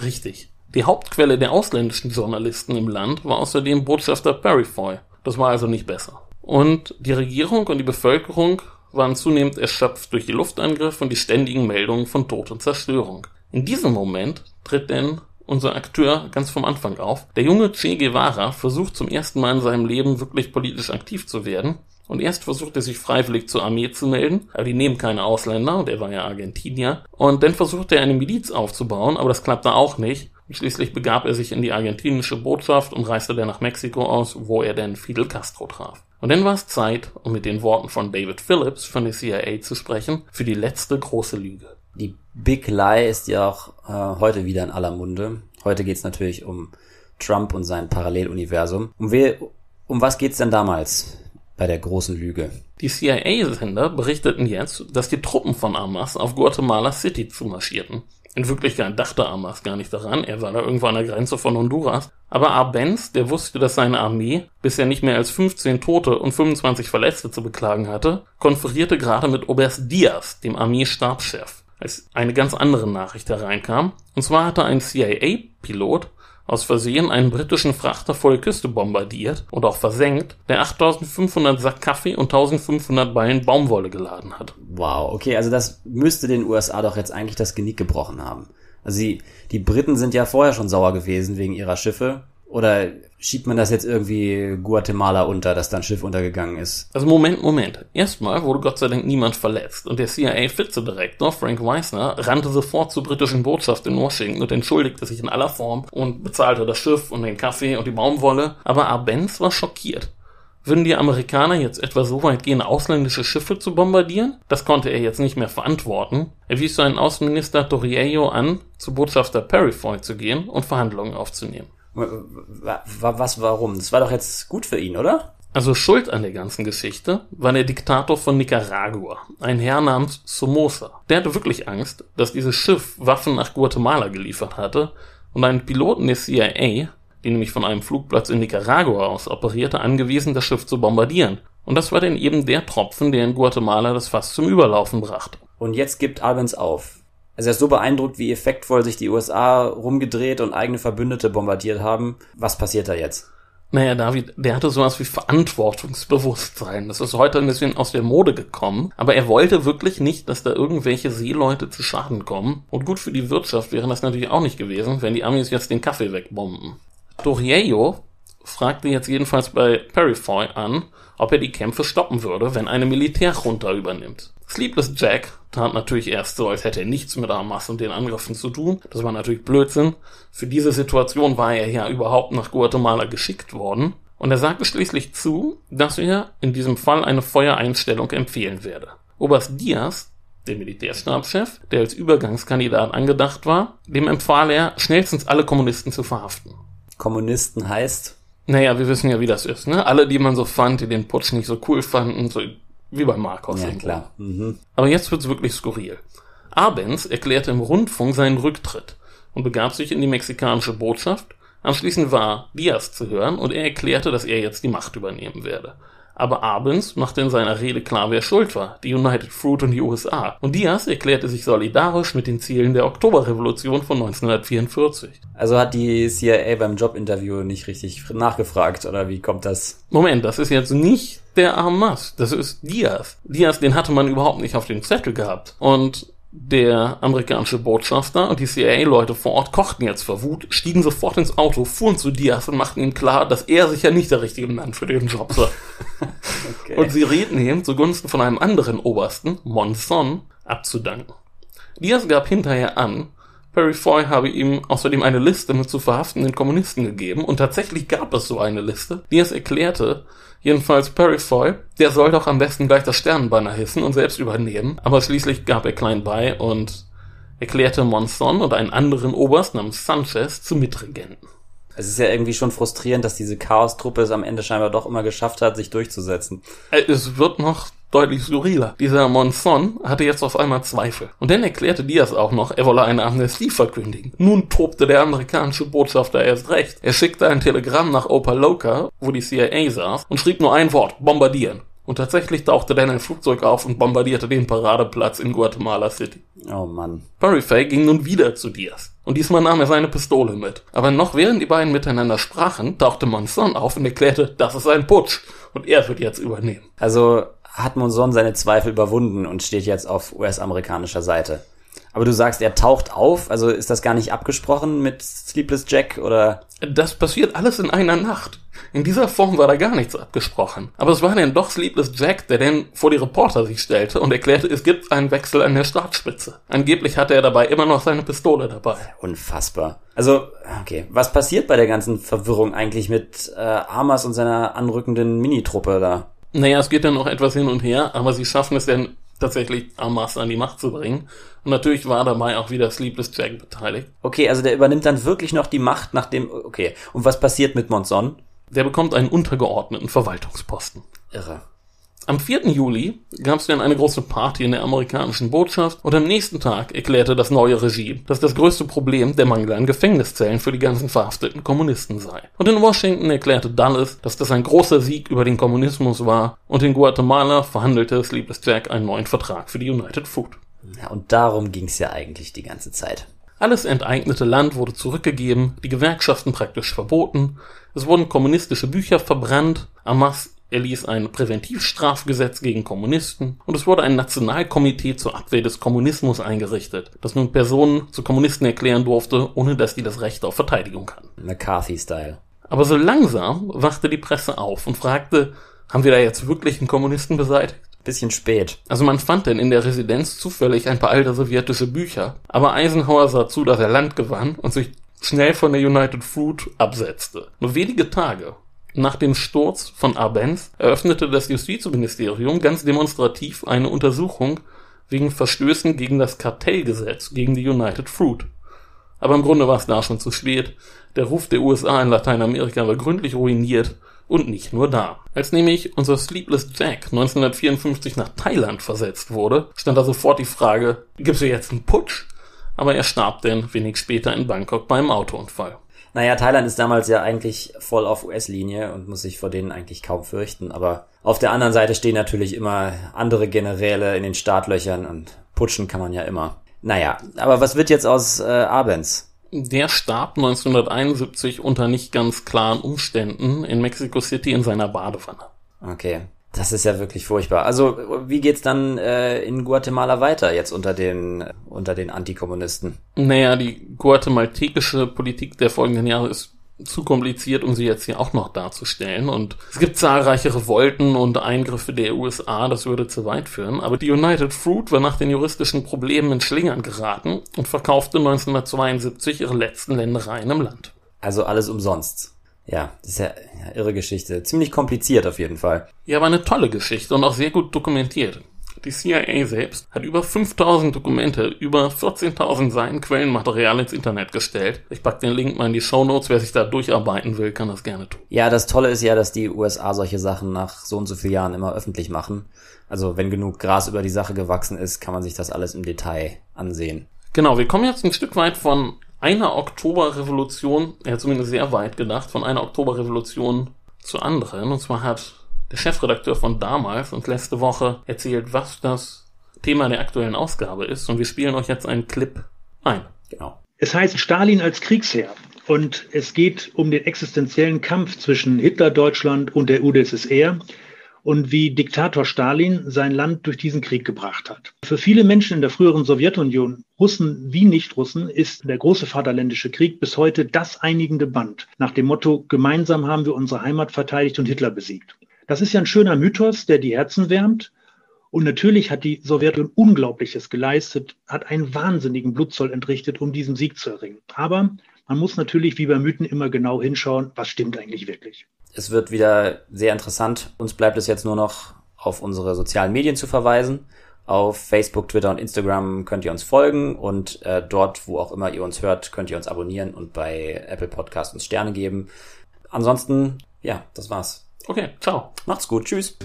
Richtig. Die Hauptquelle der ausländischen Journalisten im Land war außerdem Botschafter Perifoy. Das war also nicht besser. Und die Regierung und die Bevölkerung waren zunehmend erschöpft durch die Luftangriffe und die ständigen Meldungen von Tod und Zerstörung. In diesem Moment tritt denn unser Akteur ganz vom Anfang auf. Der junge Che Guevara versucht zum ersten Mal in seinem Leben wirklich politisch aktiv zu werden. Und erst versucht er sich freiwillig zur Armee zu melden, aber die nehmen keine Ausländer und er war ja Argentinier. Und dann versucht er eine Miliz aufzubauen, aber das klappte auch nicht. Schließlich begab er sich in die argentinische Botschaft und reiste dann nach Mexiko aus, wo er dann Fidel Castro traf. Und dann war es Zeit, um mit den Worten von David Phillips von der CIA zu sprechen, für die letzte große Lüge. Die Big Lie ist ja auch äh, heute wieder in aller Munde. Heute geht's natürlich um Trump und sein Paralleluniversum. Um, we um was geht's denn damals bei der großen Lüge? Die CIA-Sender berichteten jetzt, dass die Truppen von Hamas auf Guatemala City zumarschierten. In Wirklichkeit dachte Amas gar nicht daran, er war da irgendwo an der Grenze von Honduras. Aber Arbenz, der wusste, dass seine Armee bisher nicht mehr als 15 Tote und 25 Verletzte zu beklagen hatte, konferierte gerade mit Oberst Diaz, dem Armeestabschef, als eine ganz andere Nachricht hereinkam. Und zwar hatte ein CIA-Pilot aus Versehen einen britischen Frachter vor der Küste bombardiert und auch versenkt, der 8500 Sack Kaffee und 1500 Ballen Baumwolle geladen hat. Wow, okay, also das müsste den USA doch jetzt eigentlich das Genick gebrochen haben. Also die, die Briten sind ja vorher schon sauer gewesen wegen ihrer Schiffe oder schiebt man das jetzt irgendwie Guatemala unter, dass da Schiff untergegangen ist? Also Moment, Moment. Erstmal wurde Gott sei Dank niemand verletzt und der CIA-Vizedirektor Frank Weisner rannte sofort zur britischen Botschaft in Washington und entschuldigte sich in aller Form und bezahlte das Schiff und den Kaffee und die Baumwolle. Aber Arbenz war schockiert. Würden die Amerikaner jetzt etwa so weit gehen, ausländische Schiffe zu bombardieren? Das konnte er jetzt nicht mehr verantworten. Er wies seinen Außenminister Torriello an, zu Botschafter Perifoy zu gehen und Verhandlungen aufzunehmen. Was, warum? Das war doch jetzt gut für ihn, oder? Also schuld an der ganzen Geschichte war der Diktator von Nicaragua, ein Herr namens Somoza. Der hatte wirklich Angst, dass dieses Schiff Waffen nach Guatemala geliefert hatte und einen Piloten der CIA, die nämlich von einem Flugplatz in Nicaragua aus operierte, angewiesen, das Schiff zu bombardieren. Und das war dann eben der Tropfen, der in Guatemala das Fass zum Überlaufen brachte. Und jetzt gibt Albans auf. Also er ist so beeindruckt, wie effektvoll sich die USA rumgedreht und eigene Verbündete bombardiert haben. Was passiert da jetzt? Naja, David, der hatte sowas wie Verantwortungsbewusstsein. Das ist heute ein bisschen aus der Mode gekommen. Aber er wollte wirklich nicht, dass da irgendwelche Seeleute zu Schaden kommen. Und gut für die Wirtschaft wäre das natürlich auch nicht gewesen, wenn die Amis jetzt den Kaffee wegbomben. Doriello fragte jetzt jedenfalls bei Perifoy an, ob er die Kämpfe stoppen würde, wenn eine Militärjunta übernimmt. Sleepless Jack tat natürlich erst so, als hätte er nichts mit Hamas und den Angriffen zu tun. Das war natürlich Blödsinn. Für diese Situation war er ja überhaupt nach Guatemala geschickt worden. Und er sagte schließlich zu, dass er in diesem Fall eine Feuereinstellung empfehlen werde. Oberst Diaz, der Militärstabschef, der als Übergangskandidat angedacht war, dem empfahl er, schnellstens alle Kommunisten zu verhaften. Kommunisten heißt? Naja, wir wissen ja, wie das ist, ne? Alle, die man so fand, die den Putsch nicht so cool fanden, so wie bei Marcos. Ja, klar. Mhm. Aber jetzt wird's wirklich skurril. Abens erklärte im Rundfunk seinen Rücktritt und begab sich in die mexikanische Botschaft. Anschließend war Diaz zu hören und er erklärte, dass er jetzt die Macht übernehmen werde. Aber Abends machte in seiner Rede klar, wer schuld war, die United Fruit und die USA. Und Diaz erklärte sich solidarisch mit den Zielen der Oktoberrevolution von 1944. Also hat die CIA beim Jobinterview nicht richtig nachgefragt, oder wie kommt das? Moment, das ist jetzt nicht der Hamas, das ist Diaz. Diaz, den hatte man überhaupt nicht auf dem Zettel gehabt. Und der amerikanische Botschafter und die CIA-Leute vor Ort kochten jetzt vor Wut, stiegen sofort ins Auto, fuhren zu Diaz und machten ihm klar, dass er sicher nicht der richtige Mann für den Job sei. [LAUGHS] okay. Und sie rieten ihm zugunsten von einem anderen Obersten, Monson, abzudanken. Diaz gab hinterher an, Perry Foy habe ihm außerdem eine Liste mit zu verhaftenden Kommunisten gegeben und tatsächlich gab es so eine Liste. Diaz erklärte, Jedenfalls Perifoy, der soll doch am besten gleich das Sternenbanner hissen und selbst übernehmen, aber schließlich gab er klein bei und erklärte Monson und einen anderen Oberst namens Sanchez zu Mitregenten. Es ist ja irgendwie schon frustrierend, dass diese Chaos-Truppe es am Ende scheinbar doch immer geschafft hat, sich durchzusetzen. Äh, es wird noch deutlich skurriler. Dieser Monson hatte jetzt auf einmal Zweifel. Und dann erklärte Diaz auch noch, er wolle eine Amnestie verkündigen. Nun tobte der amerikanische Botschafter erst recht. Er schickte ein Telegramm nach Opaloka, wo die CIA saß, und schrieb nur ein Wort, bombardieren. Und tatsächlich tauchte dann ein Flugzeug auf und bombardierte den Paradeplatz in Guatemala City. Oh Mann. Perryfay ging nun wieder zu Diaz. Und diesmal nahm er seine Pistole mit. Aber noch während die beiden miteinander sprachen, tauchte Monson auf und erklärte, das ist ein Putsch. Und er wird jetzt übernehmen. Also hat Monson seine Zweifel überwunden und steht jetzt auf US-amerikanischer Seite. Aber du sagst, er taucht auf, also ist das gar nicht abgesprochen mit Sleepless Jack oder? Das passiert alles in einer Nacht. In dieser Form war da gar nichts abgesprochen. Aber es war dann doch Sleepless Jack, der dann vor die Reporter sich stellte und erklärte, es gibt einen Wechsel an der Startspitze. Angeblich hatte er dabei immer noch seine Pistole dabei. Unfassbar. Also, okay, was passiert bei der ganzen Verwirrung eigentlich mit äh, Hamas und seiner anrückenden Minitruppe da? Naja, es geht dann noch etwas hin und her, aber sie schaffen es dann tatsächlich Hamas an die Macht zu bringen. Und natürlich war dabei auch wieder Sleepless Jack beteiligt. Okay, also der übernimmt dann wirklich noch die Macht nach dem, okay. Und was passiert mit Monson? Der bekommt einen untergeordneten Verwaltungsposten. Irre. Am 4. Juli gab es dann eine große Party in der amerikanischen Botschaft und am nächsten Tag erklärte das neue Regime, dass das größte Problem der Mangel an Gefängniszellen für die ganzen verhafteten Kommunisten sei. Und in Washington erklärte Dulles, dass das ein großer Sieg über den Kommunismus war und in Guatemala verhandelte Sleepless Jack einen neuen Vertrag für die United Food. Ja, und darum ging's ja eigentlich die ganze Zeit. Alles enteignete Land wurde zurückgegeben, die Gewerkschaften praktisch verboten, es wurden kommunistische Bücher verbrannt, Hamas erließ ein Präventivstrafgesetz gegen Kommunisten und es wurde ein Nationalkomitee zur Abwehr des Kommunismus eingerichtet, das nun Personen zu Kommunisten erklären durfte, ohne dass die das Recht auf Verteidigung hatten. McCarthy-Style. Aber so langsam wachte die Presse auf und fragte, haben wir da jetzt wirklich einen Kommunisten beseitigt? Bisschen spät. Also man fand denn in der Residenz zufällig ein paar alte sowjetische Bücher, aber Eisenhower sah zu, dass er Land gewann und sich schnell von der United Fruit absetzte. Nur wenige Tage nach dem Sturz von Arbenz eröffnete das Justizministerium ganz demonstrativ eine Untersuchung wegen Verstößen gegen das Kartellgesetz gegen die United Fruit. Aber im Grunde war es da schon zu spät. Der Ruf der USA in Lateinamerika war gründlich ruiniert und nicht nur da. Als nämlich unser Sleepless Jack 1954 nach Thailand versetzt wurde, stand da sofort die Frage, gibt's hier jetzt einen Putsch? Aber er starb denn wenig später in Bangkok beim Autounfall. Naja, Thailand ist damals ja eigentlich voll auf US-Linie und muss sich vor denen eigentlich kaum fürchten. Aber auf der anderen Seite stehen natürlich immer andere Generäle in den Startlöchern und putschen kann man ja immer. Naja, aber was wird jetzt aus äh, Abens? Der starb 1971 unter nicht ganz klaren Umständen in Mexico City in seiner Badewanne. Okay. Das ist ja wirklich furchtbar. Also, wie geht's dann äh, in Guatemala weiter jetzt unter den unter den Antikommunisten? Naja, die guatemaltekische Politik der folgenden Jahre ist zu kompliziert, um sie jetzt hier auch noch darzustellen. Und es gibt zahlreiche Revolten und Eingriffe der USA, das würde zu weit führen. Aber die United Fruit war nach den juristischen Problemen in Schlingern geraten und verkaufte 1972 ihre letzten Ländereien im Land. Also alles umsonst. Ja, das ist ja, ja irre Geschichte. Ziemlich kompliziert auf jeden Fall. Ja, aber eine tolle Geschichte und auch sehr gut dokumentiert. Die CIA selbst hat über 5000 Dokumente, über 14.000 Seiten Quellenmaterial ins Internet gestellt. Ich pack den Link mal in die Show Notes. Wer sich da durcharbeiten will, kann das gerne tun. Ja, das Tolle ist ja, dass die USA solche Sachen nach so und so vielen Jahren immer öffentlich machen. Also wenn genug Gras über die Sache gewachsen ist, kann man sich das alles im Detail ansehen. Genau, wir kommen jetzt ein Stück weit von einer Oktoberrevolution, ja zumindest sehr weit gedacht, von einer Oktoberrevolution zu anderen. Und zwar hat der Chefredakteur von damals uns letzte Woche erzählt, was das Thema der aktuellen Ausgabe ist. Und wir spielen euch jetzt einen Clip ein. Genau. Es heißt Stalin als Kriegsherr. Und es geht um den existenziellen Kampf zwischen Hitler-Deutschland und der UdSSR und wie Diktator Stalin sein Land durch diesen Krieg gebracht hat. Für viele Menschen in der früheren Sowjetunion, Russen wie Nicht-Russen, ist der große Vaterländische Krieg bis heute das einigende Band, nach dem Motto, gemeinsam haben wir unsere Heimat verteidigt und Hitler besiegt. Das ist ja ein schöner Mythos, der die Herzen wärmt. Und natürlich hat die Sowjetunion Unglaubliches geleistet, hat einen wahnsinnigen Blutzoll entrichtet, um diesen Sieg zu erringen. Aber man muss natürlich wie bei Mythen immer genau hinschauen, was stimmt eigentlich wirklich. Es wird wieder sehr interessant. Uns bleibt es jetzt nur noch auf unsere sozialen Medien zu verweisen. Auf Facebook, Twitter und Instagram könnt ihr uns folgen und äh, dort, wo auch immer ihr uns hört, könnt ihr uns abonnieren und bei Apple Podcast uns Sterne geben. Ansonsten, ja, das war's. Okay, ciao. Macht's gut. Tschüss.